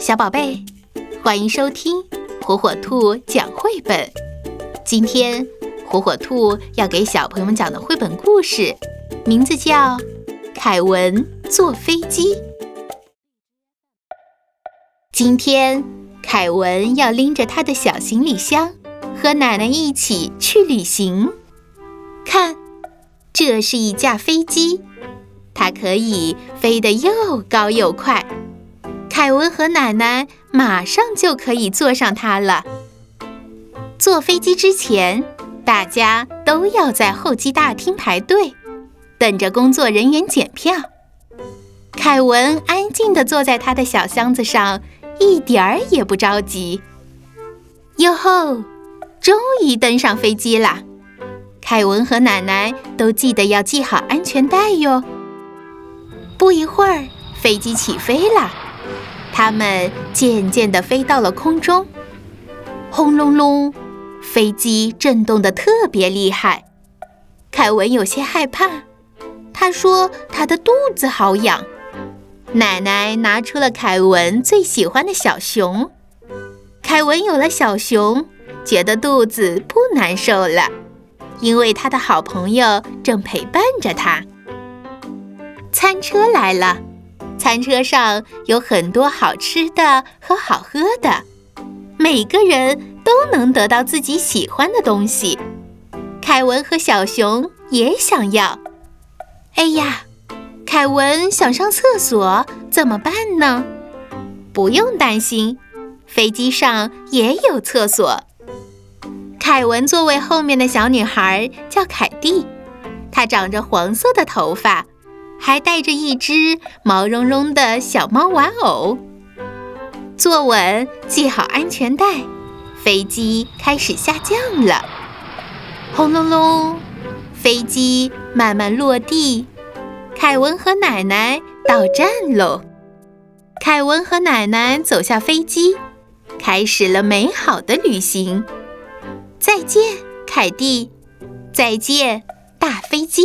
小宝贝，欢迎收听火火兔讲绘本。今天火火兔要给小朋友们讲的绘本故事，名字叫《凯文坐飞机》。今天凯文要拎着他的小行李箱，和奶奶一起去旅行。看，这是一架飞机，它可以飞得又高又快。凯文和奶奶马上就可以坐上它了。坐飞机之前，大家都要在候机大厅排队，等着工作人员检票。凯文安静地坐在他的小箱子上，一点儿也不着急。哟吼！终于登上飞机啦！凯文和奶奶都记得要系好安全带哟。不一会儿，飞机起飞了。他们渐渐地飞到了空中，轰隆隆，飞机震动得特别厉害。凯文有些害怕，他说他的肚子好痒。奶奶拿出了凯文最喜欢的小熊，凯文有了小熊，觉得肚子不难受了，因为他的好朋友正陪伴着他。餐车来了。餐车上有很多好吃的和好喝的，每个人都能得到自己喜欢的东西。凯文和小熊也想要。哎呀，凯文想上厕所怎么办呢？不用担心，飞机上也有厕所。凯文座位后面的小女孩叫凯蒂，她长着黄色的头发。还带着一只毛茸茸的小猫玩偶。坐稳，系好安全带，飞机开始下降了。轰隆隆，飞机慢慢落地。凯文和奶奶到站喽。凯文和奶奶走下飞机，开始了美好的旅行。再见，凯蒂。再见，大飞机。